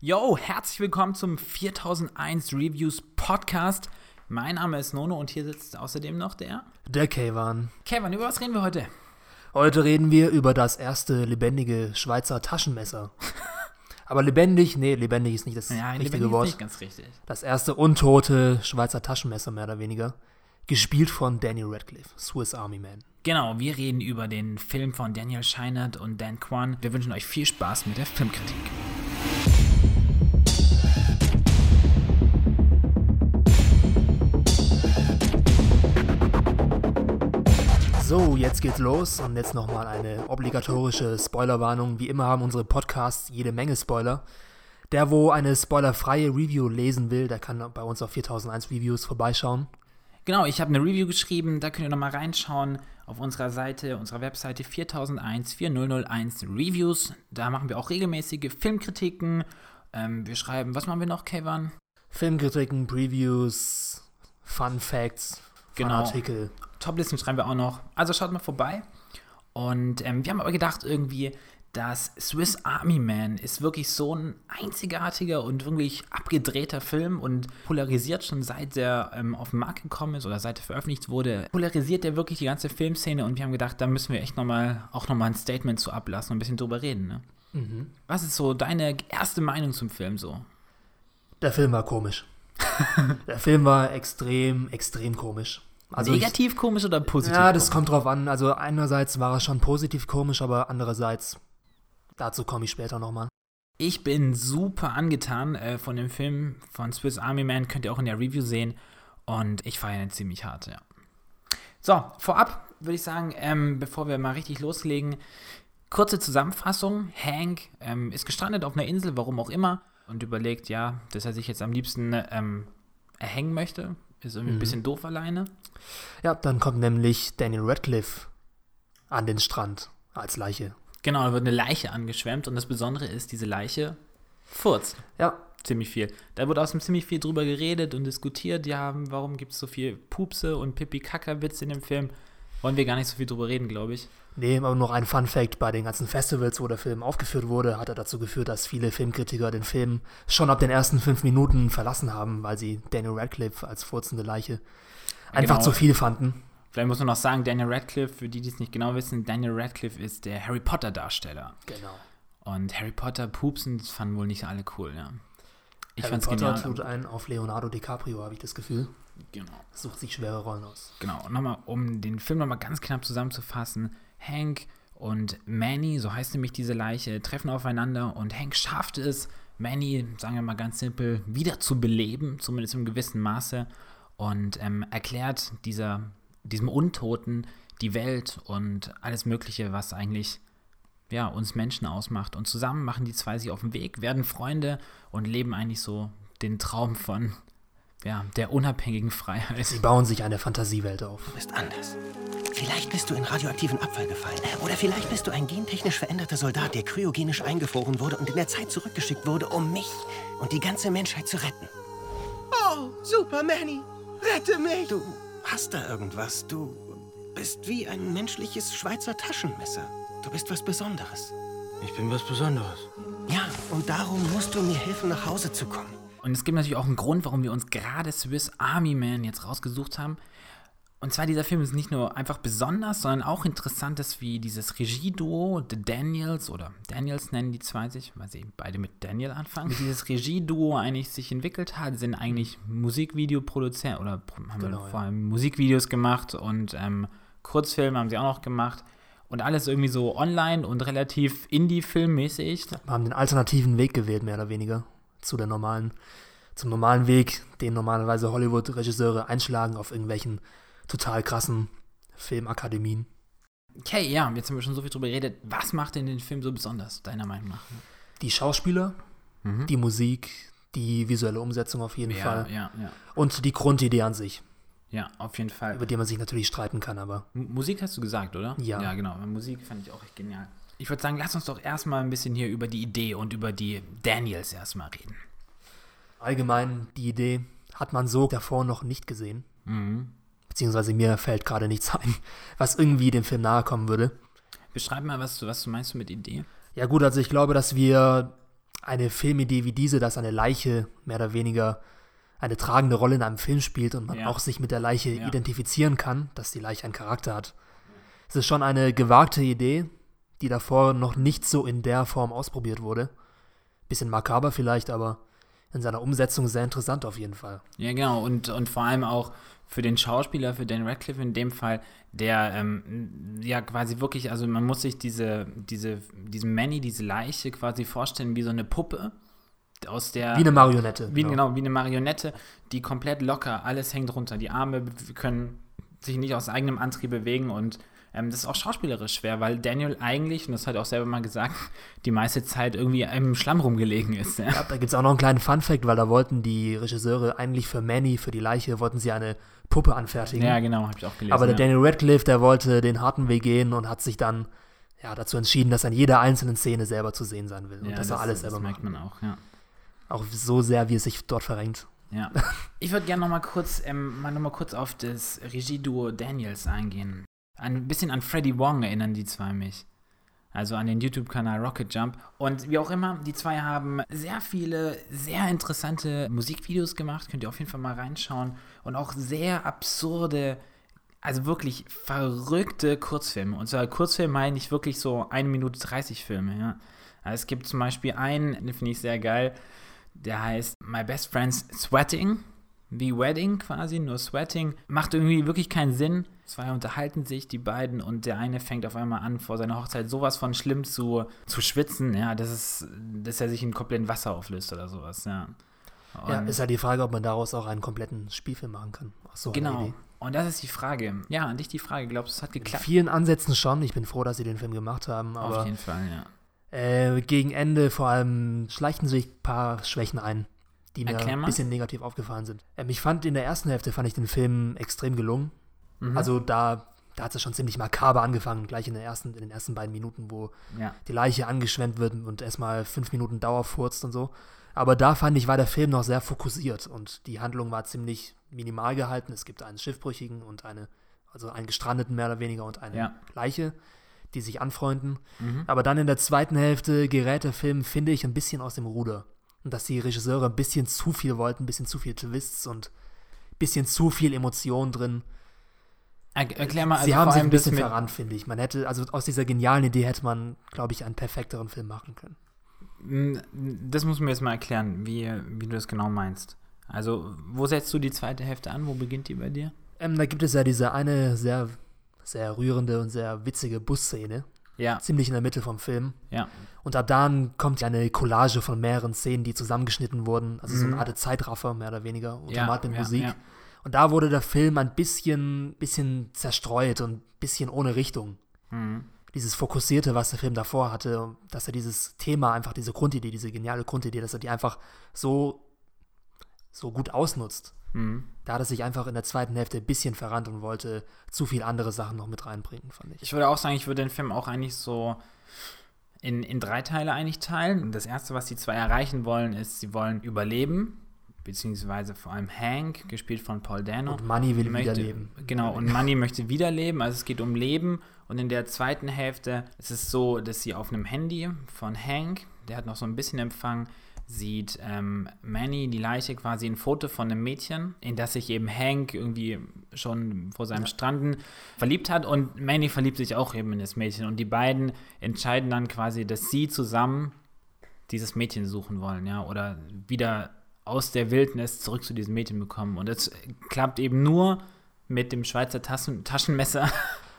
Yo, herzlich willkommen zum 4001 Reviews Podcast. Mein Name ist Nono und hier sitzt außerdem noch der Der Kayvan. Kevin. Über was reden wir heute? Heute reden wir über das erste lebendige Schweizer Taschenmesser. Aber lebendig, nee, lebendig ist nicht das Ja, richtige lebendig ist Wort. nicht ganz richtig. Das erste untote Schweizer Taschenmesser, mehr oder weniger. Gespielt von Daniel Radcliffe, Swiss Army Man. Genau, wir reden über den Film von Daniel Scheinert und Dan Kwan. Wir wünschen euch viel Spaß mit der Filmkritik. So, jetzt geht's los und jetzt nochmal eine obligatorische Spoilerwarnung. Wie immer haben unsere Podcasts jede Menge Spoiler. Der, wo eine spoilerfreie Review lesen will, der kann bei uns auf 4001 Reviews vorbeischauen. Genau, ich habe eine Review geschrieben, da könnt ihr nochmal reinschauen auf unserer Seite, unserer Webseite 4001 4001 Reviews. Da machen wir auch regelmäßige Filmkritiken. Ähm, wir schreiben, was machen wir noch, Kevin? Filmkritiken, Previews, Fun Facts, Genau. Artikel. Toplisten schreiben wir auch noch. Also schaut mal vorbei. Und ähm, wir haben aber gedacht irgendwie, dass Swiss Army Man ist wirklich so ein einzigartiger und wirklich abgedrehter Film und polarisiert schon seit der ähm, auf den Markt gekommen ist oder seit er veröffentlicht wurde, polarisiert er wirklich die ganze Filmszene und wir haben gedacht, da müssen wir echt nochmal auch nochmal ein Statement zu ablassen und ein bisschen drüber reden. Ne? Was ist so deine erste Meinung zum Film so? Der Film war komisch. Der Film war extrem, extrem komisch. Also ich- Negativ komisch oder positiv? Ja, das komisch? kommt drauf an. Also einerseits war er schon positiv komisch, aber andererseits, dazu komme ich später nochmal. Ich bin super angetan äh, von dem Film von Swiss Army Man, könnt ihr auch in der Review sehen. Und ich feiere ihn ziemlich hart, ja. So, vorab würde ich sagen, ähm, bevor wir mal richtig loslegen, kurze Zusammenfassung. Hank ähm, ist gestrandet auf einer Insel, warum auch immer, und überlegt, ja, dass er sich jetzt am liebsten ähm, erhängen möchte. Ist irgendwie ein bisschen doof alleine. Ja, dann kommt nämlich Daniel Radcliffe an den Strand als Leiche. Genau, da wird eine Leiche angeschwemmt und das Besondere ist, diese Leiche furzt. Ja, ziemlich viel. Da wurde außerdem ziemlich viel drüber geredet und diskutiert. Ja, warum gibt es so viel Pupse und Pipi-Kaka-Witze in dem Film? Wollen wir gar nicht so viel drüber reden, glaube ich. nee, aber noch ein Fun Fact: Bei den ganzen Festivals, wo der Film aufgeführt wurde, hat er dazu geführt, dass viele Filmkritiker den Film schon ab den ersten fünf Minuten verlassen haben, weil sie Daniel Radcliffe als furzende Leiche einfach Genau. zu viel fanden. Vielleicht muss man noch sagen, Daniel Radcliffe, für die, die es nicht genau wissen, Daniel Radcliffe ist der Harry Potter-Darsteller. Genau. Und Harry Potter pupsen, das fanden wohl nicht alle cool, ja. Ich Harry fand's Potter genial. tut einen auf Leonardo DiCaprio, habe ich das Gefühl. Genau. Sucht sich schwere Rollen aus. Genau, und nochmal, um den Film nochmal ganz knapp zusammenzufassen, Hank und Manny, so heißt nämlich diese Leiche, treffen aufeinander und Hank schafft es, Manny, sagen wir mal ganz simpel, wieder zu beleben, zumindest im gewissen Maße, und ähm, erklärt dieser, diesem Untoten die Welt und alles Mögliche, was eigentlich ja, uns Menschen ausmacht. Und zusammen machen die zwei sich auf den Weg, werden Freunde und leben eigentlich so den Traum von ja, der unabhängigen Freiheit. Sie bauen sich eine Fantasiewelt auf. Du bist anders. Vielleicht bist du in radioaktiven Abfall gefallen. Oder vielleicht bist du ein gentechnisch veränderter Soldat, der kryogenisch eingefroren wurde und in der Zeit zurückgeschickt wurde, um mich und die ganze Menschheit zu retten. Oh, super, Manny. Rette mich. Du hast da irgendwas. Du bist wie ein menschliches Schweizer Taschenmesser. Du bist was Besonderes. Ich bin was Besonderes. Ja, und darum musst du mir helfen, nach Hause zu kommen. Und es gibt natürlich auch einen Grund, warum wir uns gerade Swiss Army Man jetzt rausgesucht haben. Und zwar dieser Film ist nicht nur einfach besonders, sondern auch interessant ist, wie dieses Regieduo, The Daniels oder Daniels nennen die zwei sich, weil sie beide mit Daniel anfangen, wie dieses Regieduo eigentlich sich entwickelt hat, sind eigentlich Musikvideoproduzenten oder haben Genau, vor allem Musikvideos gemacht und ähm, Kurzfilme haben sie auch noch gemacht. Und alles irgendwie so online und relativ Indie-Filmmäßig. haben den alternativen Weg gewählt, mehr oder weniger, zu der normalen, zum normalen Weg, den normalerweise Hollywood-Regisseure einschlagen auf irgendwelchen total krassen Filmakademien. Okay, ja, jetzt haben wir schon so viel drüber geredet. Was macht denn den Film so besonders, deiner Meinung nach? Die Schauspieler, die Musik, die visuelle Umsetzung auf jeden Mhm. Ja, Fall ja, ja. und die Grundidee an sich, Ja, auf jeden Fall. über die man sich natürlich streiten kann, aber M- Musik hast du gesagt, oder? Ja. Ja, genau. Musik fand ich auch echt genial. Ich würde sagen, lass uns doch erstmal ein bisschen hier über die Idee und über die Daniels erstmal reden. allgemein die Idee hat man so davor noch nicht gesehen. Mhm. Beziehungsweise mir fällt gerade nichts ein, was irgendwie dem Film nahe kommen würde. Beschreib mal, was du, was du meinst du mit Idee. Ja gut, also ich glaube, dass wir eine Filmidee wie diese, dass eine Leiche mehr oder weniger eine tragende Rolle in einem Film spielt und man Ja. auch sich mit der Leiche Ja. identifizieren kann, dass die Leiche einen Charakter hat. Es ist schon eine gewagte Idee, die davor noch nicht so in der Form ausprobiert wurde. Bisschen makaber vielleicht, aber in seiner Umsetzung sehr interessant auf jeden Fall. Ja, genau. Und, und vor allem auch für den Schauspieler, für Dan Radcliffe in dem Fall, der ähm, ja quasi wirklich, also man muss sich diese, diese, diesen Manny, diese Leiche quasi vorstellen wie so eine Puppe, aus der. Wie eine Marionette. Wie, genau, wie eine Marionette, die komplett locker, alles hängt runter. Die Arme können sich nicht aus eigenem Antrieb bewegen und ähm, das ist auch schauspielerisch schwer, weil Daniel eigentlich, und das hat er auch selber mal gesagt, die meiste Zeit irgendwie im Schlamm rumgelegen ist. Ja. Ja, da gibt es auch noch einen kleinen Fun-Fact, weil da wollten die Regisseure eigentlich für Manny, für die Leiche, wollten sie eine Puppe anfertigen. Ja, genau, habe ich auch gelesen. Aber der ja. Daniel Radcliffe, der wollte den harten Weg gehen und hat sich dann ja, dazu entschieden, dass er in jeder einzelnen Szene selber zu sehen sein will. Und ja, dass er alles das selber merkt macht. man auch, ja. Auch so sehr, wie es sich dort verrenkt. Ja. Ich würde gerne noch mal kurz, ähm, mal noch mal kurz auf das Regieduo Daniels eingehen. Ein bisschen an Freddie Wong erinnern die zwei mich. Also an den YouTube-Kanal Rocket Jump. Und wie auch immer, die zwei haben sehr viele, sehr interessante Musikvideos gemacht. Könnt ihr auf jeden Fall mal reinschauen. Und auch sehr absurde, also wirklich verrückte Kurzfilme. Und zwar Kurzfilme meine ich wirklich so 1 Minute 30 Filme, ja. Also es gibt zum Beispiel einen, den finde ich sehr geil, der heißt My Best Friend's Sweating. Wie Wedding quasi, nur Sweating. Macht irgendwie wirklich keinen Sinn. Zwei unterhalten sich, die beiden, und der eine fängt auf einmal an, vor seiner Hochzeit sowas von schlimm zu, zu schwitzen, ja, dass, es, dass er sich in kompletten Wasser auflöst oder sowas, ja. Ja, Und- ist halt die Frage, ob man daraus auch einen kompletten Spielfilm machen kann. So, genau. Und das ist die Frage. Ja, an dich die Frage. Glaubst du, es hat In geklappt? vielen Ansätzen schon. Ich bin froh, dass sie den Film gemacht haben. Auf jeden Fall, ja. äh, gegen Ende vor allem schleichen sich ein paar Schwächen ein, die mir ein bisschen negativ aufgefallen sind. Ähm, ich fand in der ersten Hälfte fand ich den Film extrem gelungen. Mhm. Also da, da hat es schon ziemlich makaber angefangen, gleich in, der ersten, in den ersten beiden Minuten, wo ja. die Leiche angeschwemmt wird und erstmal fünf Minuten Dauer furzt und so. Aber da fand ich, war der Film noch sehr fokussiert und die Handlung war ziemlich minimal gehalten. Es gibt einen Schiffbrüchigen und eine, also einen Gestrandeten mehr oder weniger und eine Ja. Leiche, die sich anfreunden. Mhm. Aber dann in der zweiten Hälfte gerät der Film, finde ich, ein bisschen aus dem Ruder. Und dass die Regisseure ein bisschen zu viel wollten, ein bisschen zu viel Twists und ein bisschen zu viel Emotion drin. Er, erklär mal, also Sie haben sich ein bisschen verrannt, finde ich. Man hätte, also aus dieser genialen Idee hätte man, glaube ich, einen perfekteren Film machen können. Das musst du mir jetzt mal erklären, wie, wie du das genau meinst. Also, wo setzt du die zweite Hälfte an? Wo beginnt die bei dir? Ähm, da gibt es ja diese eine sehr, sehr rührende und sehr witzige Busszene, Ja, ziemlich in der Mitte vom Film. ja. Und ab dann kommt ja eine Collage von mehreren Szenen, die zusammengeschnitten wurden. Also so Mhm. eine Art Zeitraffer, mehr oder weniger, ja, untermalt mit ja, Musik. Ja. Und da wurde der Film ein bisschen, bisschen zerstreut und ein bisschen ohne Richtung. Mhm. Dieses Fokussierte, was der Film davor hatte, dass er dieses Thema, einfach diese Grundidee, diese geniale Grundidee, dass er die einfach so, so gut ausnutzt. Mhm. Da hat er sich einfach in der zweiten Hälfte ein bisschen verrannt und wollte zu viel andere Sachen noch mit reinbringen, fand ich. Ich würde auch sagen, ich würde den Film auch eigentlich so in, in drei Teile eigentlich teilen. Und das erste, was die zwei erreichen wollen, ist, sie wollen überleben, beziehungsweise vor allem Hank, gespielt von Paul Dano. Und Money will möchte, wiederleben. Genau, und Money möchte wiederleben, also es geht um Leben. Und in der zweiten Hälfte ist es so, dass sie auf einem Handy von Hank, der hat noch so ein bisschen Empfang, sieht ähm, Manny, die Leiche, quasi ein Foto von einem Mädchen, in das sich eben Hank irgendwie schon vor seinem Stranden verliebt hat. Und Manny verliebt sich auch eben in das Mädchen. Und die beiden entscheiden dann quasi, dass sie zusammen dieses Mädchen suchen wollen, ja, oder wieder aus der Wildnis zurück zu diesem Mädchen bekommen. Und das klappt eben nur mit dem Schweizer Taschen Taschenmesser.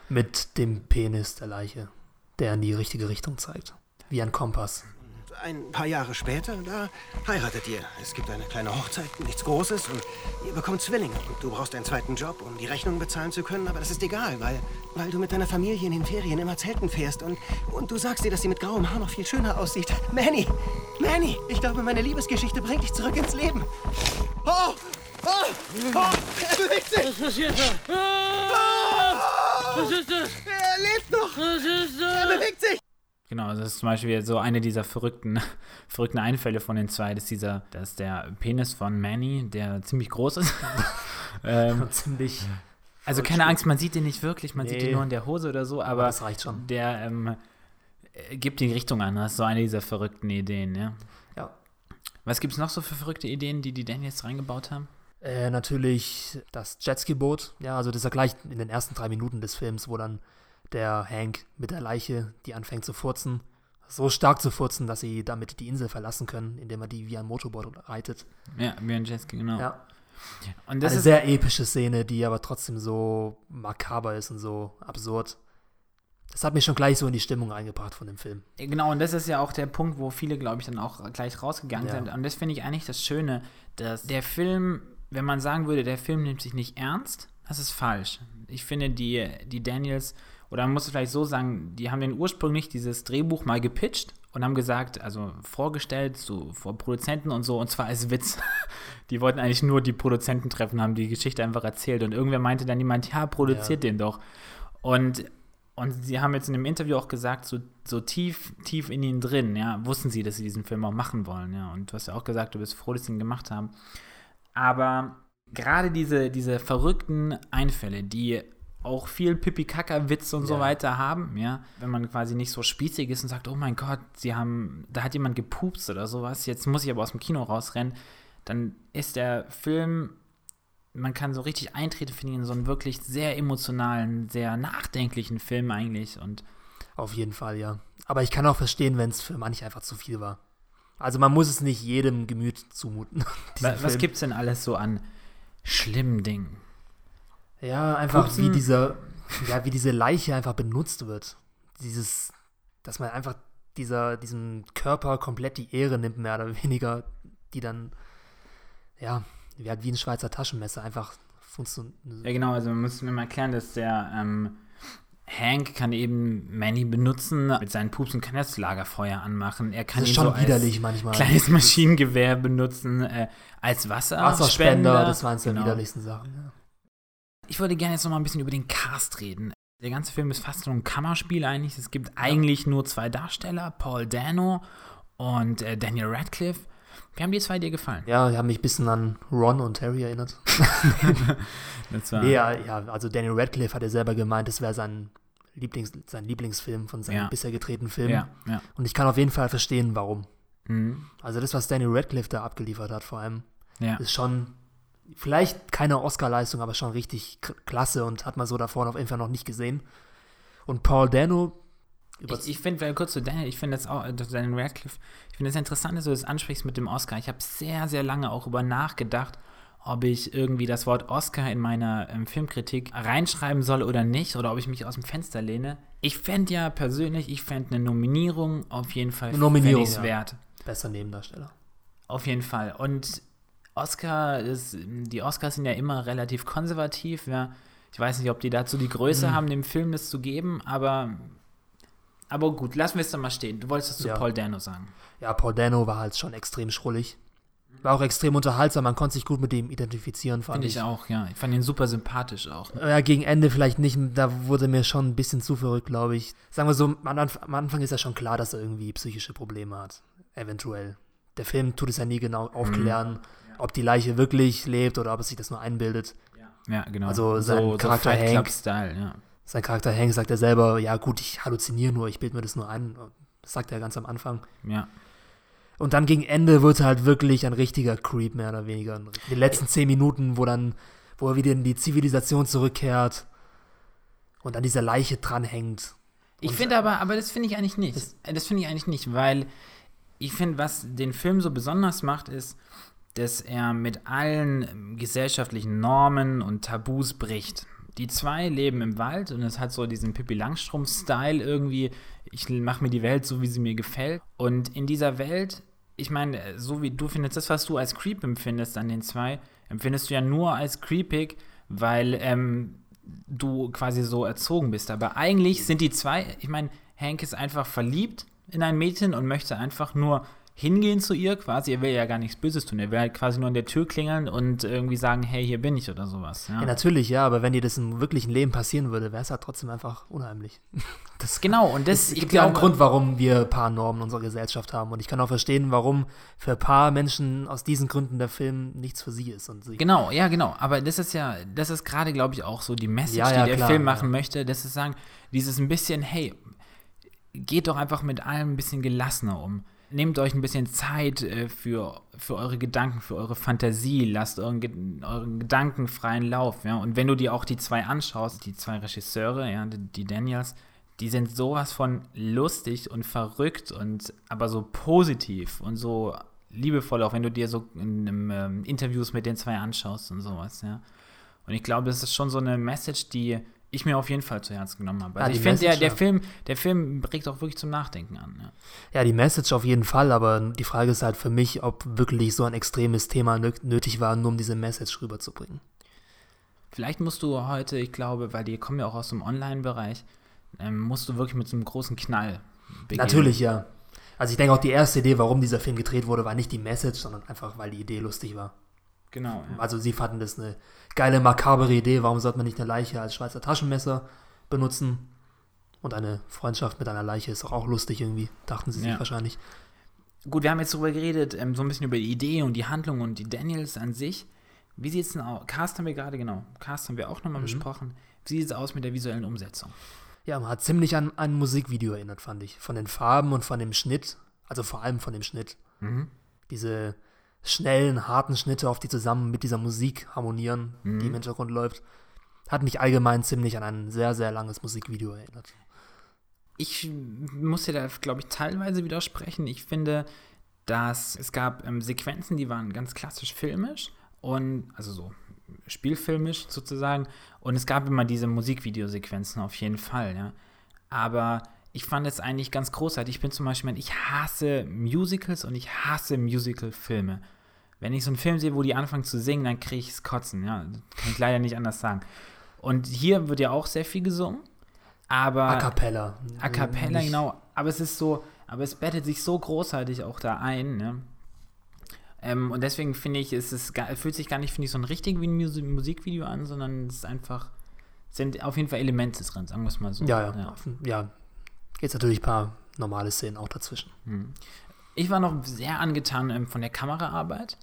Mit dem Penis der Leiche, der in die richtige Richtung zeigt. Wie ein Kompass. Ein paar Jahre später, da heiratet ihr. Es gibt eine kleine Hochzeit, nichts Großes und ihr bekommt Zwillinge. Und du brauchst einen zweiten Job, um die Rechnung bezahlen zu können, aber das ist egal, weil, weil du mit deiner Familie in den Ferien immer zelten fährst und, und du sagst dir, dass sie mit grauem Haar noch viel schöner aussieht. Manny! Manny! Ich glaube, meine Liebesgeschichte bringt dich zurück ins Leben. Oh! Oh! Oh! Er bewegt sich! Was passiert da? Ah! Was ist das? Er lebt noch! Was ist Er das? bewegt sich! Genau, das ist zum Beispiel so eine dieser verrückten, verrückten Einfälle von den zwei, dass dieser, dass der Penis von Manny, der ziemlich groß ist. ähm, Ziemlich. also keine Angst, man sieht den nicht wirklich, man sieht Nee. den nur in der Hose oder so, aber das reicht schon. der, ähm, äh, gibt die Richtung an. Das ist so eine dieser verrückten Ideen, ja. Ja. Was gibt es noch so für verrückte Ideen, die die Daniels reingebaut haben? Äh, natürlich das Jetski-Boot. Ja, also das ist ja gleich in den ersten drei Minuten des Films, wo dann der Hank mit der Leiche, die anfängt zu furzen, so stark zu furzen, dass sie damit die Insel verlassen können, indem er die wie ein Motorboot reitet. Ja, wie ein Jetski, genau. Ja. Und das Eine ist sehr epische Szene, die aber trotzdem so makaber ist und so absurd. Das hat mich schon gleich so in die Stimmung eingebracht von dem Film. Genau, und das ist ja auch der Punkt, wo viele, glaube ich, dann auch gleich rausgegangen Ja. sind. Und das finde ich eigentlich das Schöne, dass der Film, wenn man sagen würde, der Film nimmt sich nicht ernst, das ist falsch. Ich finde, die, die Daniels, oder man muss es vielleicht so sagen, die haben den ursprünglich dieses Drehbuch mal gepitcht und haben gesagt, also vorgestellt, so vor Produzenten und so, und zwar als Witz. Die wollten eigentlich nur die Produzenten treffen, haben die Geschichte einfach erzählt. Und irgendwer meinte dann jemand, ja, produziert den doch. Und und sie haben jetzt in dem Interview auch gesagt, so, so tief, tief in ihnen drin, ja, wussten sie, dass sie diesen Film auch machen wollen, ja. Und du hast ja auch gesagt, du bist froh, dass sie ihn gemacht haben. Aber gerade diese, diese verrückten Einfälle, die auch viel Pipi-Kaka-Witz und so Ja. weiter haben, ja, wenn man quasi nicht so spießig ist und sagt, oh mein Gott, sie haben, da hat jemand gepupst oder sowas, jetzt muss ich aber aus dem Kino rausrennen, dann ist der Film man kann so richtig eintreten, finde ich, in so einen wirklich sehr emotionalen, sehr nachdenklichen Film eigentlich. Und Auf jeden Fall, ja. Aber ich kann auch verstehen, wenn es für manche einfach zu viel war. Also man muss es nicht jedem Gemüt zumuten. was Film. gibt's denn alles so an schlimmen Dingen? Ja, einfach Pupsen? wie dieser, ja, wie diese Leiche einfach benutzt wird. Dieses, dass man einfach dieser, diesem Körper komplett die Ehre nimmt, mehr oder weniger, die dann, ja, wie, halt ein Schweizer Taschenmesser einfach funktioniert. Ja, genau, also man muss mir mal erklären, dass der ähm, Hank kann eben Manny benutzen. Mit seinen Pupsen kann er das Lagerfeuer anmachen. Er kann Das ist schon so widerlich manchmal. kleines Maschinengewehr benutzen, äh, als Wasserspender. Wasserspender, das waren der Genau. widerlichsten Sachen. Ja. Ich würde gerne jetzt noch mal ein bisschen über den Cast reden. Der ganze Film ist fast nur ein Kammerspiel eigentlich. Es gibt eigentlich nur zwei Darsteller, Paul Dano und äh, Daniel Radcliffe. Wie haben die zwei dir gefallen? Ja, die haben mich ein bisschen an Ron und Harry erinnert. Das war, Nee, ja, ja, also Daniel Radcliffe hat ja selber gemeint, es wäre sein, Lieblings, sein Lieblingsfilm von seinen Ja. bisher gedrehten Filmen. ja, ja. Und ich kann auf jeden Fall verstehen, warum. Mhm. Also das, was Daniel Radcliffe da abgeliefert hat, vor allem, ist schon vielleicht keine Oscar-Leistung, aber schon richtig klasse und hat man so davor auf jeden Fall noch nicht gesehen. Und Paul Dano, Ich, ich finde, weil kurz zu Daniel, ich finde das auch, äh, Daniel Radcliffe, ich finde das interessant, dass du das ansprichst mit dem Oscar. Ich habe sehr, sehr lange auch über nachgedacht, ob ich irgendwie das Wort Oscar in meiner ähm, Filmkritik reinschreiben soll oder nicht, oder ob ich mich aus dem Fenster lehne. Ich fände ja persönlich, ich fände eine Nominierung auf jeden Fall Eine Nominierung, ja. wert. besser Nebendarsteller. Auf jeden Fall. Und Oscar ist, die Oscars sind ja immer relativ konservativ, ja. Ich weiß nicht, ob die dazu die Größe Mhm. haben, dem Film das zu geben, aber, aber gut, lassen wir es dann mal stehen. Du wolltest das zu Ja. Paul Dano sagen. Ja, Paul Dano war halt schon extrem schrullig. War auch extrem unterhaltsam, man konnte sich gut mit dem identifizieren, fand Finde ich. ich auch, ja. Ich fand ihn super sympathisch auch. Ja, gegen Ende vielleicht nicht, da wurde mir schon ein bisschen zu verrückt, glaube ich. Sagen wir so, am, Anf am Anfang ist ja schon klar, dass er irgendwie psychische Probleme hat. Eventuell. Der Film tut es ja nie genau aufklären, ob die Leiche wirklich lebt oder ob es sich das nur einbildet. Ja, genau. Also sein Charakter Fight Club Hank. Style, ja. Sein Charakter Hank sagt er selber, ja gut, ich halluziniere nur, ich bilde mir das nur ein. Das sagt er ganz am Anfang. Ja. Und dann gegen Ende wird er halt wirklich ein richtiger Creep, mehr oder weniger. In den letzten zehn Minuten, wo dann, wo er wieder in die Zivilisation zurückkehrt und an dieser Leiche dranhängt. Ich finde aber, aber das finde ich eigentlich nicht. Äh, Das finde ich eigentlich nicht, weil ich finde, was den Film so besonders macht, ist, dass er mit allen ähm, gesellschaftlichen Normen und Tabus bricht. Die zwei leben im Wald und es hat so diesen Pippi Langstrumpf-Style irgendwie. Ich mache mir die Welt so, wie sie mir gefällt. Und in dieser Welt, ich meine, äh, so wie du findest, das, was du als Creep empfindest an den zwei, empfindest du ja nur als creepig, weil ähm, du quasi so erzogen bist. Aber eigentlich sind die zwei, ich meine, Hank ist einfach verliebt in ein Mädchen und möchte einfach nur hingehen zu ihr quasi. Er will ja gar nichts Böses tun. Er will halt quasi nur an der Tür klingeln und irgendwie sagen, hey, hier bin ich oder sowas. Ja. Ja, natürlich, ja, aber wenn dir das im wirklichen Leben passieren würde, wäre es halt trotzdem einfach unheimlich. Das, Genau, und das, es ich gibt ja auch einen Grund, warum wir Paarnormen in unserer Gesellschaft haben. Und ich kann auch verstehen, warum für Paarmenschen aus diesen Gründen der Film nichts für sie ist. Und sie, Genau, ja, genau. Aber das ist ja, das ist gerade, glaube ich, auch so die Message, Ja, ja, die der klar, Film machen möchte. Das ist sagen, dieses ein bisschen, hey, geht doch einfach mit allem ein bisschen gelassener um. Nehmt euch ein bisschen Zeit äh, für, für eure Gedanken, für eure Fantasie. Lasst euren, euren Gedanken freien Lauf. Ja? Und wenn du dir auch die zwei anschaust, die zwei Regisseure, ja, die Daniels, die sind sowas von lustig und verrückt und aber so positiv und so liebevoll, auch wenn du dir so in, in, in ähm, Interviews mit den zwei anschaust und sowas, ja. Und ich glaube, das ist schon so eine Message, die ich mir auf jeden Fall zu Herzen genommen habe. Also ja, ich finde, der, der, Film, der Film regt auch wirklich zum Nachdenken an. Ja. ja. die Message auf jeden Fall, aber die Frage ist halt für mich, ob wirklich so ein extremes Thema nötig war, nur um diese Message rüberzubringen. Vielleicht musst du heute, ich glaube, weil die kommen ja auch aus dem Online-Bereich, ähm, musst du wirklich mit so einem großen Knall beginnen. Natürlich, ja. Also ich denke auch die erste Idee, warum dieser Film gedreht wurde, war nicht die Message, sondern einfach, weil die Idee lustig war. Genau. Ja. Also sie fanden das eine geile, makabere Idee. Warum sollte man nicht eine Leiche als Schweizer Taschenmesser benutzen? Und eine Freundschaft mit einer Leiche ist auch, auch lustig irgendwie, dachten sie sich ja. wahrscheinlich. Gut, wir haben jetzt darüber geredet, ähm, so ein bisschen über die Idee und die Handlung und die Daniels an sich. Wie sieht es denn aus? Cast haben wir gerade, genau. Cast haben wir auch nochmal mhm. besprochen. Wie sieht es aus mit der visuellen Umsetzung? Ja, man hat ziemlich an ein Musikvideo erinnert, fand ich. Von den Farben und von dem Schnitt. Also vor allem von dem Schnitt. Mhm. Diese schnellen, harten Schnitte, auf die zusammen mit dieser Musik harmonieren, mhm. die im Hintergrund läuft, hat mich allgemein ziemlich an ein sehr, sehr langes Musikvideo erinnert. Ich muss dir da, glaube ich, teilweise widersprechen. Ich finde, dass es gab ähm, Sequenzen, die waren ganz klassisch filmisch und also so spielfilmisch sozusagen. Und es gab immer diese Musikvideosequenzen auf jeden Fall, ja. Aber ich fand es eigentlich ganz großartig. Ich bin zum Beispiel, ich hasse Musicals und ich hasse Musical-Filme. Wenn ich so einen Film sehe, wo die anfangen zu singen, dann kriege ich es kotzen. Ja, kann ich leider nicht anders sagen. Und hier wird ja auch sehr viel gesungen, aber a cappella. A cappella, nicht. genau. Aber es ist so, aber es bettet sich so großartig auch da ein. Ne? Ähm, und deswegen finde ich, es ist, fühlt sich gar nicht, finde ich, so ein richtig wie ein Musik Musikvideo an, sondern es ist einfach, sind auf jeden Fall Elemente drin, sagen wir es mal so. Ja, ja, ja. ja Jetzt natürlich ein paar normale Szenen auch dazwischen. Hm. Ich war noch sehr angetan ähm, von der Kameraarbeit.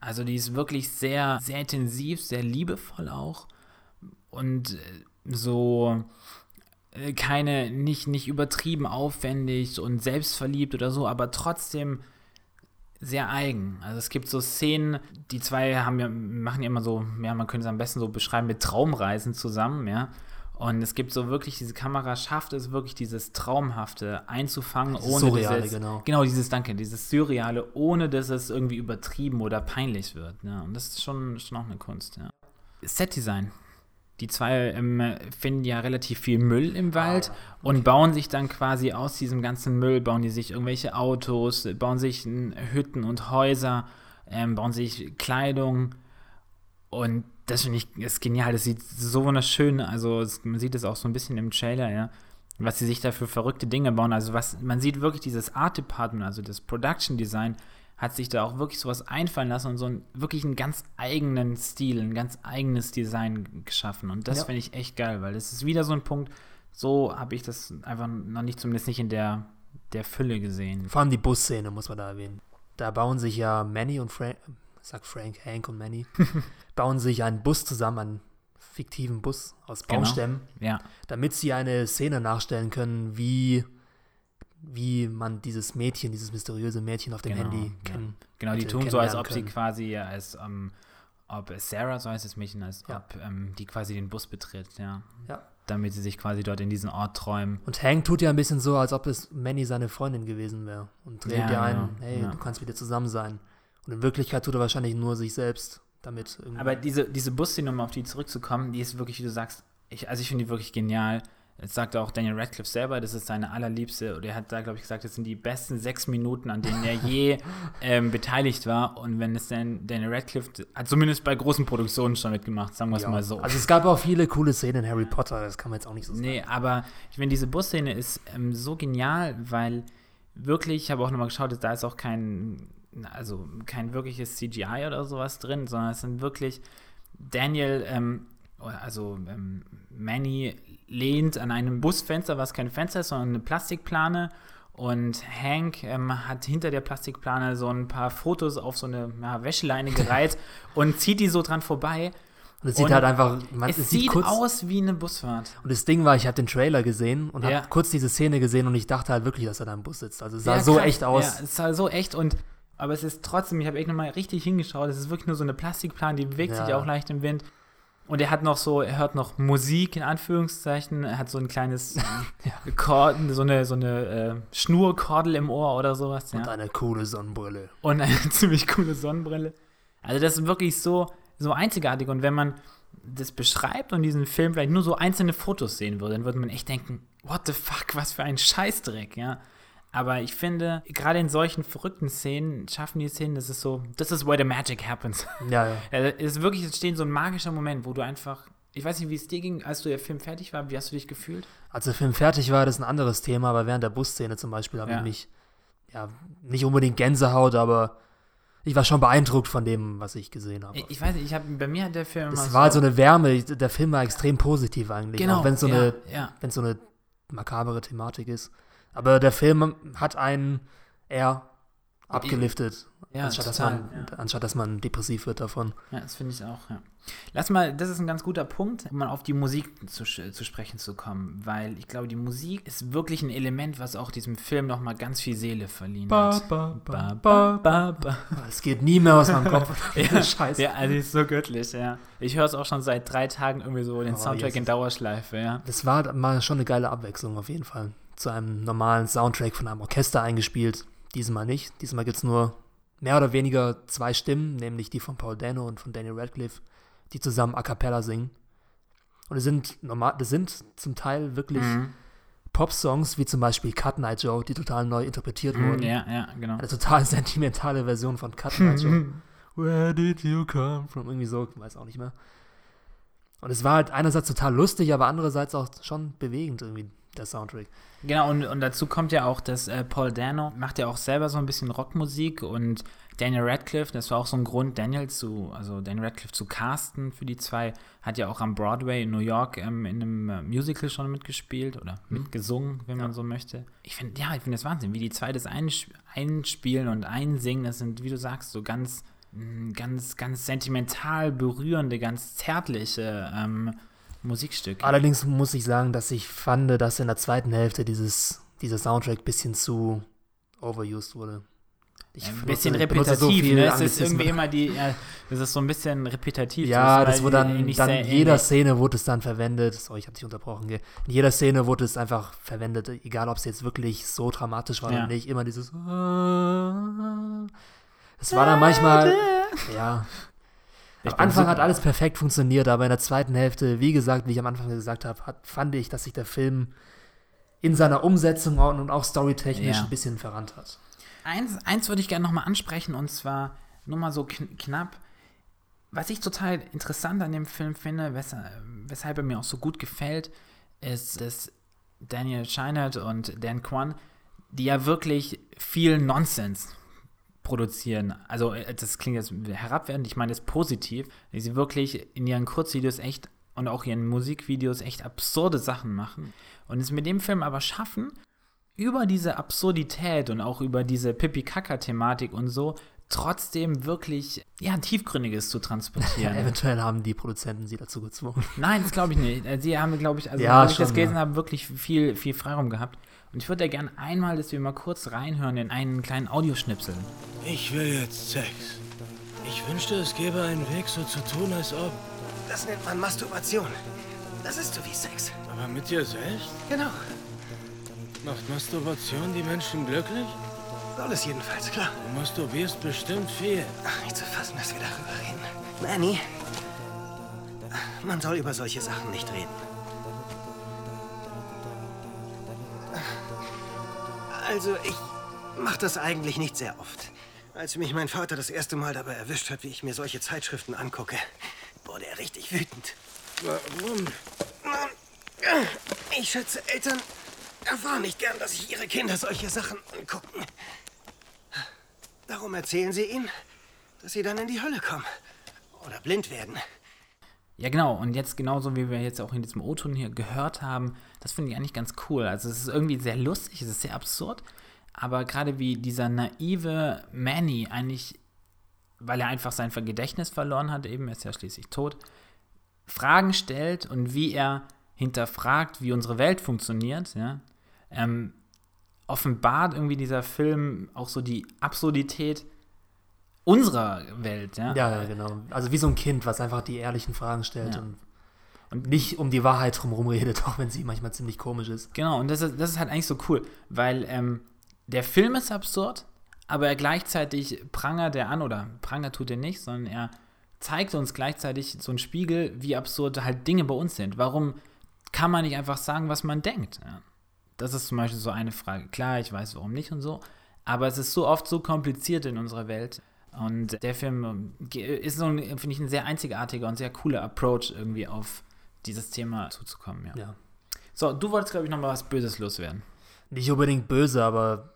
Also die ist wirklich sehr, sehr intensiv, sehr liebevoll auch. Und äh, so äh, keine, nicht, nicht übertrieben aufwendig und selbstverliebt oder so, aber trotzdem sehr eigen. Also es gibt so Szenen, die zwei haben ja, machen ja immer so, ja, man könnte es am besten so beschreiben mit Traumreisen zusammen, ja. Und es gibt so wirklich, diese Kamera schafft es wirklich, dieses Traumhafte einzufangen, dieses ohne Surreale, dieses, genau. genau, dieses, danke, dieses Surreale, ohne dass es irgendwie übertrieben oder peinlich wird. Ja. Und das ist schon, schon auch eine Kunst, ja. Setdesign. Die zwei ähm, finden ja relativ viel Müll im Wald okay. und bauen sich dann quasi aus diesem ganzen Müll, bauen die sich irgendwelche Autos, bauen sich Hütten und Häuser, ähm, bauen sich Kleidung und das finde ich ist genial. Das sieht so wunderschön. Also es, man sieht es auch so ein bisschen im Trailer, ja, was sie sich da für verrückte Dinge bauen. Also was man sieht wirklich dieses Art Department, also das Production Design hat sich da auch wirklich sowas einfallen lassen und so einen wirklich einen ganz eigenen Stil, ein ganz eigenes Design geschaffen. Und das ja. finde ich echt geil, weil das ist wieder so ein Punkt. So habe ich das einfach noch nicht, zumindest nicht in der, der Fülle gesehen. Vor allem die Busszene muss man da erwähnen. Da bauen sich ja Manny und Frank, sagt Frank, Hank und Manny, bauen sich einen Bus zusammen, einen fiktiven Bus aus genau. Baustämmen, genau. ja. damit sie eine Szene nachstellen können, wie, wie man dieses Mädchen, dieses mysteriöse Mädchen auf dem genau, Handy kennen. Ja. Genau, die tun so, als ob können. sie quasi als ähm, ob Sarah, so heißt das Mädchen, als ja. ob ähm, die quasi den Bus betritt, ja. Ja. Damit sie sich quasi dort in diesen Ort träumen. Und Hank tut ja ein bisschen so, als ob es Manny seine Freundin gewesen wäre. Und dreht ja, ja ein, genau. hey, du kannst wieder zusammen sein. Und in Wirklichkeit tut er wahrscheinlich nur sich selbst damit. Aber diese, diese Busszene, um auf die zurückzukommen, die ist wirklich, wie du sagst, ich, also ich finde die wirklich genial. Jetzt sagt auch Daniel Radcliffe selber, das ist seine allerliebste, oder er hat da, glaube ich, gesagt, das sind die besten sechs Minuten, an denen er je ähm, beteiligt war. Und wenn es dann Daniel Radcliffe, hat zumindest bei großen Produktionen schon mitgemacht, sagen wir es ja. mal so. Also es gab auch viele coole Szenen in Harry Potter, das kann man jetzt auch nicht so sagen. Nee, aber ich finde, diese Busszene ist ähm, so genial, weil wirklich, ich habe auch nochmal geschaut, da ist auch kein also kein wirkliches CGI oder sowas drin, sondern es sind wirklich Daniel, ähm, also ähm, Manny lehnt an einem Busfenster, was kein Fenster ist, sondern eine Plastikplane. Und Hank ähm, hat hinter der Plastikplane so ein paar Fotos auf so eine ja, Wäscheleine gereiht und zieht die so dran vorbei. Und es sieht Und halt einfach, man, es, es sieht kurz, aus wie eine Busfahrt. Und das Ding war, ich habe den Trailer gesehen und Ja. habe kurz diese Szene gesehen und ich dachte halt wirklich, dass er da im Bus sitzt. Also es sah Ja, so krass. echt aus. Ja, es sah so echt und aber es ist trotzdem, ich habe echt nochmal richtig hingeschaut, es ist wirklich nur so eine Plastikplan, die bewegt sich Ja. auch leicht im Wind. Und er hat noch so, er hört noch Musik in Anführungszeichen, er hat so ein kleines Kord, so eine, so eine äh, Schnurkordel im Ohr oder sowas. Und Ja. eine coole Sonnenbrille. Und eine ziemlich coole Sonnenbrille. Also das ist wirklich so, so einzigartig. Und wenn man das beschreibt und diesen Film vielleicht nur so einzelne Fotos sehen würde, dann würde man echt denken, what the fuck, was für ein Scheißdreck, ja. Aber ich finde, gerade in solchen verrückten Szenen schaffen die Szenen, das ist so, this is where the magic happens. Ja, ja. Also, es ist wirklich, es steht so ein magischer Moment, wo du einfach, ich weiß nicht, wie es dir ging, als du der Film fertig war, wie hast du dich gefühlt? Als der Film fertig war, das ist ein anderes Thema, aber während der Busszene zum Beispiel habe Ja. ich mich, ja, nicht unbedingt Gänsehaut, aber ich war schon beeindruckt von dem, was ich gesehen habe. Ich, weiß nicht, ich hab, bei mir hat der Film Es war halt so eine Wärme, der Film war extrem positiv eigentlich, genau, auch wenn es so, ja, eine, ja. so eine makabere Thematik ist. Aber der Film hat einen eher abgeliftet, Ja, anstatt, dass total, man, anstatt dass man depressiv wird davon. Ja, das finde ich auch, ja. Lass mal, das ist ein ganz guter Punkt, um mal auf die Musik zu, zu sprechen zu kommen, weil ich glaube, die Musik ist wirklich ein Element, was auch diesem Film nochmal ganz viel Seele verliehen hat. Ba, ba, ba. Es geht nie mehr aus meinem Kopf. Ja, Scheiße. ja, also ist so göttlich, ja. Ich höre es auch schon seit drei Tagen irgendwie so den Oh, Soundtrack in Jesus. Dauerschleife, ja. Das war mal schon eine geile Abwechslung auf jeden Fall. Zu einem normalen Soundtrack von einem Orchester eingespielt. Diesmal nicht. Diesmal gibt es nur mehr oder weniger zwei Stimmen, nämlich die von Paul Dano und von Daniel Radcliffe, die zusammen a cappella singen. Und es sind normal, das sind zum Teil wirklich Mhm. Pop-Songs, wie zum Beispiel Cut Night Joe, die total neu interpretiert Mhm, wurden. Ja, ja, genau. Eine total sentimentale Version von Cut Night Joe. Where did you come from? Irgendwie so, ich weiß auch nicht mehr. Und es war halt einerseits total lustig, aber andererseits auch schon bewegend irgendwie, der Soundtrack. Genau, und, und dazu kommt ja auch, dass äh, Paul Dano macht ja auch selber so ein bisschen Rockmusik und Daniel Radcliffe, das war auch so ein Grund, Daniel zu, also Daniel Radcliffe zu casten für die zwei, hat ja auch am Broadway in New York ähm, in einem äh, Musical schon mitgespielt oder mitgesungen, wenn man so möchte. Ich finde, ja, ich finde das Wahnsinn, wie die zwei das einsp einspielen und einsingen, das sind, wie du sagst, so ganz, mh, ganz, ganz sentimental berührende, ganz zärtliche ähm, Musikstücke. Allerdings muss ich sagen, dass ich fand, dass in der zweiten Hälfte dieses, dieser Soundtrack ein bisschen zu overused wurde. Ich ein bisschen benutze repetitiv, so viel ne? Es ist irgendwie immer die, ja, das ist so ein bisschen repetitiv. Ja, das wurde dann, dann in jeder ähnlich- Szene wurde es dann verwendet. Sorry, ich habe dich unterbrochen. In jeder Szene wurde es einfach verwendet, egal ob es jetzt wirklich so dramatisch war Ja. oder nicht. Immer dieses. Es war dann manchmal. Ja. Am Anfang hat alles perfekt funktioniert, aber in der zweiten Hälfte, wie gesagt, wie ich am Anfang gesagt habe, hat, fand ich, dass sich der Film in seiner Umsetzung und auch storytechnisch Ja. ein bisschen verrannt hat. Eins, eins würde ich gerne nochmal ansprechen und zwar nur mal so kn knapp. Was ich total interessant an dem Film finde, weshalb, weshalb er mir auch so gut gefällt, ist, dass Daniel Scheinert und Dan Kwan, die ja wirklich viel Nonsens produzieren. Also, äh, das klingt jetzt herabwertend, ich meine das positiv, dass sie wirklich in ihren Kurzvideos echt und auch ihren Musikvideos echt absurde Sachen machen und es mit dem Film aber schaffen, über diese Absurdität und auch über diese Pipi-Kaka-Thematik und so trotzdem wirklich, ja, Tiefgründiges zu transportieren. Eventuell haben die Produzenten sie dazu gezwungen. Nein, das glaube ich nicht. Äh, Sie haben, glaube ich, also Ja, als ich das gelesen ja. habe, wirklich viel, viel Freiraum gehabt. Und ich würde ja gerne einmal, dass wir mal kurz reinhören in einen kleinen Audioschnipsel. Ich will jetzt Sex. Ich wünschte, es gäbe einen Weg, so zu tun, als ob. Das nennt man Masturbation. Das ist so wie Sex. Aber mit dir selbst? Genau. Macht Masturbation die Menschen glücklich? Soll es jedenfalls, klar. Du masturbierst bestimmt viel. Ach, nicht zu fassen, dass wir darüber reden. Manny, man soll über solche Sachen nicht reden. Also, ich mache das eigentlich nicht sehr oft. Als mich mein Vater das erste Mal dabei erwischt hat, wie ich mir solche Zeitschriften angucke, wurde er richtig wütend. Warum? Nun, ich schätze, Eltern erfahren nicht gern, dass sich ihre Kinder solche Sachen angucken. Darum erzählen sie ihnen, dass sie dann in die Hölle kommen. Oder blind werden. Ja, genau. Und jetzt genauso, wie wir jetzt auch in diesem O-Ton hier gehört haben, das finde ich eigentlich ganz cool. Also es ist irgendwie sehr lustig, es ist sehr absurd, aber gerade wie dieser naive Manny eigentlich, weil er einfach sein Gedächtnis verloren hat, eben, er ist ja schließlich tot, Fragen stellt und wie er hinterfragt, wie unsere Welt funktioniert, ja, ähm, offenbart irgendwie dieser Film auch so die Absurdität unserer Welt, ja. Ja, ja, genau. Also wie so ein Kind, was einfach die ehrlichen Fragen stellt Ja. und, und nicht um die Wahrheit drumherum redet, auch wenn sie manchmal ziemlich komisch ist. Genau, und das ist, das ist halt eigentlich so cool, weil ähm, der Film ist absurd, aber er gleichzeitig prangert er an, oder prangert tut er nicht, sondern er zeigt uns gleichzeitig so einen Spiegel, wie absurd halt Dinge bei uns sind. Warum kann man nicht einfach sagen, was man denkt? Ja. Das ist zum Beispiel so eine Frage. Klar, ich weiß, warum nicht und so, aber es ist so oft so kompliziert in unserer Welt. Und der Film ist so, finde ich, ein sehr einzigartiger und sehr cooler Approach, irgendwie auf dieses Thema zuzukommen. Ja. Ja. So, du wolltest, glaube ich, noch mal was Böses loswerden. Nicht unbedingt böse, aber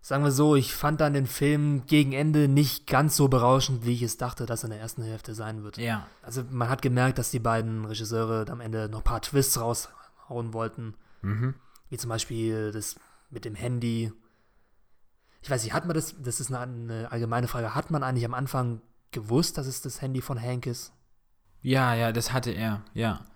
sagen wir so, ich fand dann den Film gegen Ende nicht ganz so berauschend, wie ich es dachte, dass er in der ersten Hälfte sein wird. Ja. Also man hat gemerkt, dass die beiden Regisseure am Ende noch ein paar Twists raushauen wollten. Mhm. Wie zum Beispiel das mit dem Handy. Ich weiß nicht, hat man das, das ist eine, eine allgemeine Frage, hat man eigentlich am Anfang gewusst, dass es das Handy von Hank ist? Ja, ja, das hatte er, ja.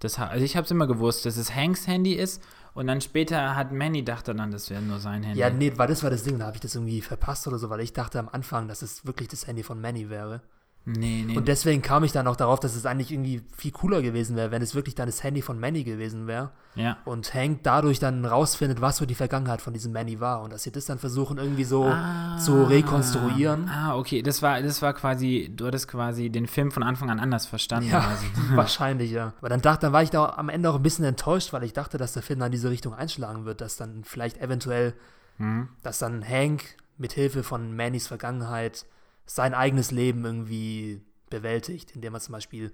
Das, also ich habe es immer gewusst, dass es Hanks Handy ist und dann später hat Manny dachte dann, das wäre nur sein Handy. Ja, nee, weil das war das Ding, da habe ich das irgendwie verpasst oder so, weil ich dachte am Anfang, dass es wirklich das Handy von Manny wäre. Nee, nee. Und deswegen kam ich dann auch darauf, dass es eigentlich irgendwie viel cooler gewesen wäre, wenn es wirklich dann das Handy von Manny gewesen wäre. ja. Und Hank dadurch dann rausfindet, was so die Vergangenheit von diesem Manny war. Und dass sie das dann versuchen, irgendwie so zu rekonstruieren. Ah, okay, das war, das war quasi, du hattest quasi den Film von Anfang an anders verstanden. Ja, quasi. wahrscheinlich, ja. Aber dann dachte, dann war ich da am Ende auch ein bisschen enttäuscht, weil ich dachte, dass der Film dann diese Richtung einschlagen wird, dass dann vielleicht eventuell, Mhm. dass dann Hank mit Hilfe von Mannys Vergangenheit sein eigenes Leben irgendwie bewältigt, indem er zum Beispiel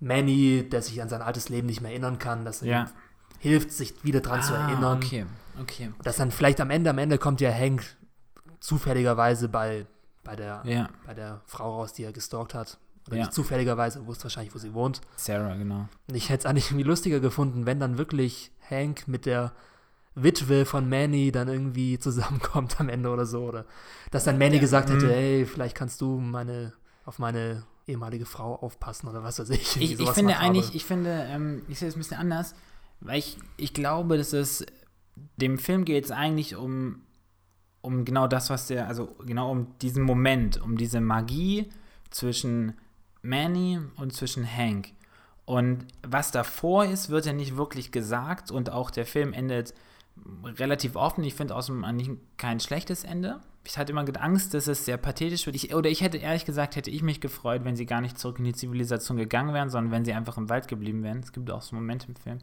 Manny, der sich an sein altes Leben nicht mehr erinnern kann, dass er Ja. hilft, sich wieder dran zu Ah, erinnern. Okay, okay. Dass dann vielleicht am Ende, am Ende kommt ja Hank zufälligerweise bei, bei, der, Ja, bei der Frau raus, die er gestalkt hat. Oder Ja. nicht zufälligerweise, er wusste wahrscheinlich, wo sie wohnt. Sarah, genau. Und ich hätte es eigentlich irgendwie lustiger gefunden, wenn dann wirklich Hank mit der Witwe von Manny dann irgendwie zusammenkommt am Ende oder so. Oder dass dann Manny gesagt hätte, Mhm. hey, vielleicht kannst du meine, auf meine ehemalige Frau aufpassen oder was weiß ich. Ich, ich finde eigentlich, ich finde, ähm, ich sehe es ein bisschen anders, weil ich, ich glaube, dass es dem Film geht es eigentlich um, um genau das, was der, also genau um diesen Moment, um diese Magie zwischen Manny und zwischen Hank. Und was davor ist, wird ja nicht wirklich gesagt und auch der Film endet relativ offen. Ich finde außerdem eigentlich kein schlechtes Ende. Ich hatte immer Angst, dass es sehr pathetisch wird. Ich, oder ich hätte ehrlich gesagt, hätte ich mich gefreut, wenn sie gar nicht zurück in die Zivilisation gegangen wären, sondern wenn sie einfach im Wald geblieben wären. Es gibt auch so Momente im Film.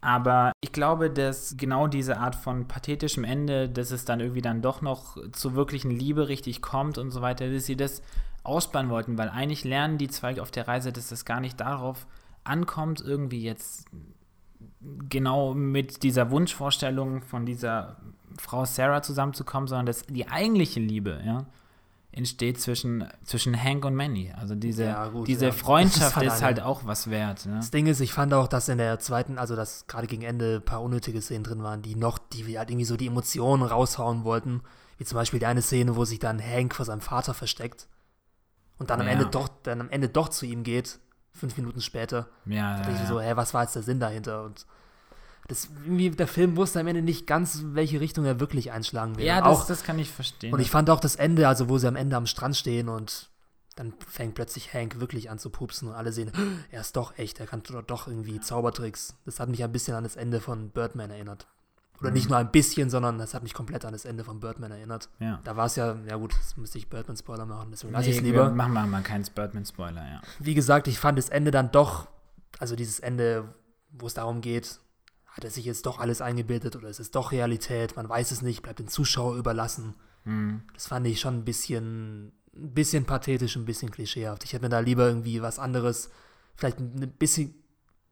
Aber ich glaube, dass genau diese Art von pathetischem Ende, dass es dann irgendwie dann doch noch zur wirklichen Liebe richtig kommt und so weiter, dass sie das ausbauen wollten, weil eigentlich lernen die zwei auf der Reise, dass es gar nicht darauf ankommt, irgendwie jetzt genau mit dieser Wunschvorstellung von dieser Frau Sarah zusammenzukommen, sondern dass die eigentliche Liebe, ja, entsteht zwischen, zwischen Hank und Manny. Also diese, Ja, gut, diese ja. Freundschaft ist ist, halt halt eine- auch was wert. Ne? Das Ding ist, ich fand auch, dass in der zweiten, also dass gerade gegen Ende ein paar unnötige Szenen drin waren, die noch, die halt irgendwie so die Emotionen raushauen wollten. Wie zum Beispiel die eine Szene, wo sich dann Hank vor seinem Vater versteckt und dann am Ja. Ende doch, dann am Ende doch zu ihm geht, fünf Minuten später. Ja, Da ja, ich so, hä, was war jetzt der Sinn dahinter? Und das, irgendwie, der Film wusste am Ende nicht ganz, welche Richtung er wirklich einschlagen will. ja das, auch, das kann ich verstehen. und ich fand auch das Ende, also wo sie am Ende am Strand stehen und dann fängt plötzlich Hank wirklich an zu pupsen und alle sehen, er ist doch echt, er kann doch- irgendwie Zaubertricks. Das hat mich ein bisschen an das Ende von Birdman erinnert. Oder Mhm. nicht nur ein bisschen, sondern das hat mich komplett an das Ende von Birdman erinnert. ja. Da war es ja, ja gut, jetzt müsste ich Birdman-Spoiler machen, deswegen lasse ich es lieber. machen wir mal keinen Birdman-Spoiler, ja. Wie gesagt, ich fand das Ende dann doch, also dieses Ende, wo es darum geht, hat er sich jetzt doch alles eingebildet oder ist es doch Realität? Man weiß es nicht, bleibt dem Zuschauer überlassen. Mhm. Das fand ich schon ein bisschen, ein bisschen pathetisch, ein bisschen klischeehaft. Ich hätte mir da lieber irgendwie was anderes, vielleicht ein bisschen,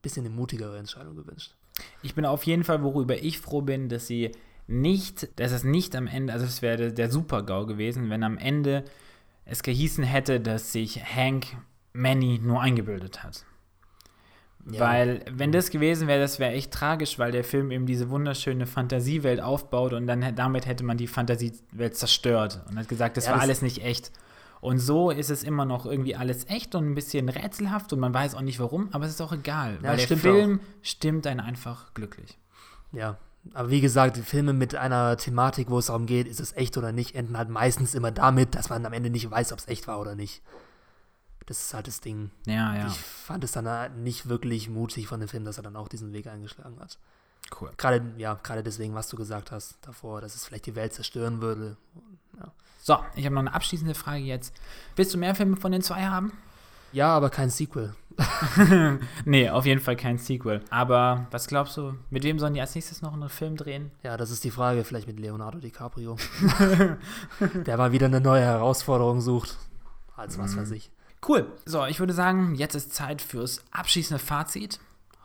bisschen eine mutigere Entscheidung gewünscht. Ich bin auf jeden Fall, worüber ich froh bin, dass sie nicht, dass es nicht am Ende, also es wäre der, der Super-GAU gewesen, wenn am Ende es gehießen hätte, dass sich Hank Manny nur eingebildet hat. Ja. Weil, wenn das gewesen wäre, das wäre echt tragisch, weil der Film eben diese wunderschöne Fantasiewelt aufbaut und dann damit hätte man die Fantasiewelt zerstört und hat gesagt, das Ja, war das- alles nicht echt. Und so ist es immer noch irgendwie alles echt und ein bisschen rätselhaft und man weiß auch nicht warum, aber es ist auch egal, Ja, weil der Film stimmt einen einfach glücklich. Ja. Aber wie gesagt, die Filme mit einer Thematik, wo es darum geht, ist es echt oder nicht, enden halt meistens immer damit, dass man am Ende nicht weiß, ob es echt war oder nicht. Das ist halt das Ding. Ja, ja, Ich fand es dann halt nicht wirklich mutig von dem Film, dass er dann auch diesen Weg eingeschlagen hat. cool. Gerade, ja, gerade deswegen, was du gesagt hast davor, dass es vielleicht die Welt zerstören würde. Ja, So, ich habe noch eine abschließende Frage jetzt. Willst du mehr Filme von den zwei haben? ja aber kein Sequel. Nee, auf jeden Fall kein Sequel. Aber was glaubst du, mit wem sollen die als nächstes noch einen Film drehen? Ja, das ist die Frage, vielleicht mit Leonardo DiCaprio. Der mal wieder eine neue Herausforderung sucht. Als was weiß ich. Cool. So, ich würde sagen, jetzt ist Zeit fürs abschließende Fazit.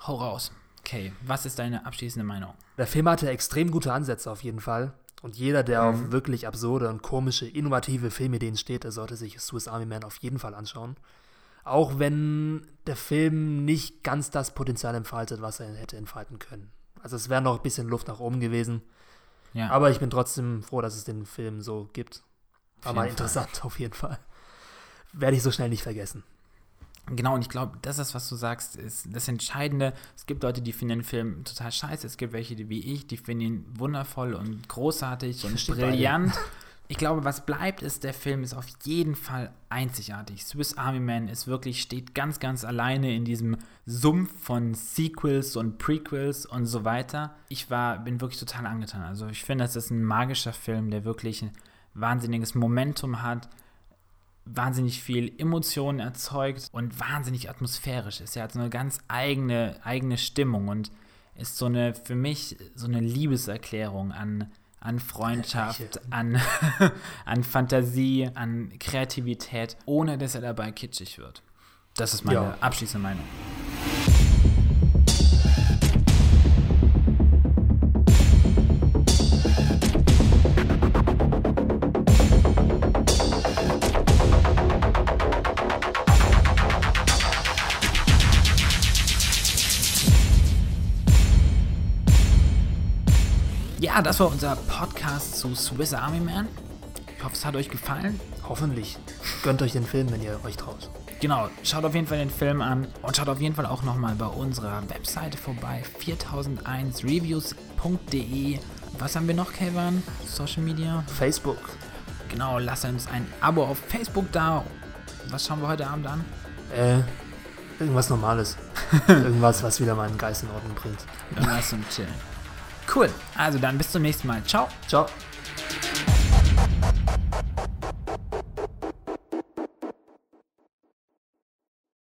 Hau raus. Okay, was ist deine abschließende Meinung? Der Film hatte extrem gute Ansätze auf jeden Fall. Und jeder, der auf wirklich absurde und komische, innovative Filmideen steht, der sollte sich Swiss Army Man auf jeden Fall anschauen. Auch wenn der Film nicht ganz das Potenzial entfaltet, was er hätte entfalten können. Also es wäre noch ein bisschen Luft nach oben gewesen. Ja, Aber ich bin trotzdem froh, dass es den Film so gibt. War mal jeden Fall. interessant, auf jeden Fall. Werde ich so schnell nicht vergessen. genau. Und ich glaube, das ist, was du sagst, ist das Entscheidende. Es gibt Leute, die finden den Film total scheiße. Es gibt welche, die wie ich, die finden ihn wundervoll und großartig und brillant. Ich glaube, was bleibt, ist, der Film ist auf jeden Fall einzigartig. Swiss Army Man ist wirklich, steht ganz, ganz alleine in diesem Sumpf von Sequels und Prequels und so weiter. Ich war, bin wirklich total angetan. Also ich finde, das ist ein magischer Film, der wirklich ein wahnsinniges Momentum hat, wahnsinnig viel Emotionen erzeugt und wahnsinnig atmosphärisch ist. Er hat so eine ganz eigene, eigene Stimmung und ist so eine, für mich, so eine Liebeserklärung an, an Freundschaft, an, an Fantasie, an Kreativität, ohne dass er dabei kitschig wird. Das ist meine Ja. abschließende Meinung. Ja, das war unser Podcast zu Swiss Army Man. Ich hoffe, es hat euch gefallen. Hoffentlich. Gönnt euch den Film, wenn ihr euch traut. Genau, schaut auf jeden Fall den Film an und schaut auf jeden Fall auch nochmal bei unserer Webseite vorbei, 4001reviews.de. Was haben wir noch, Kevin? Social Media? Facebook. Genau, lasst uns ein Abo auf Facebook da. Was schauen wir heute Abend an? Äh, irgendwas Normales. irgendwas, was wieder meinen Geist in Ordnung bringt. Irgendwas zum Chillen. Cool, also dann bis zum nächsten Mal. Ciao. Ciao.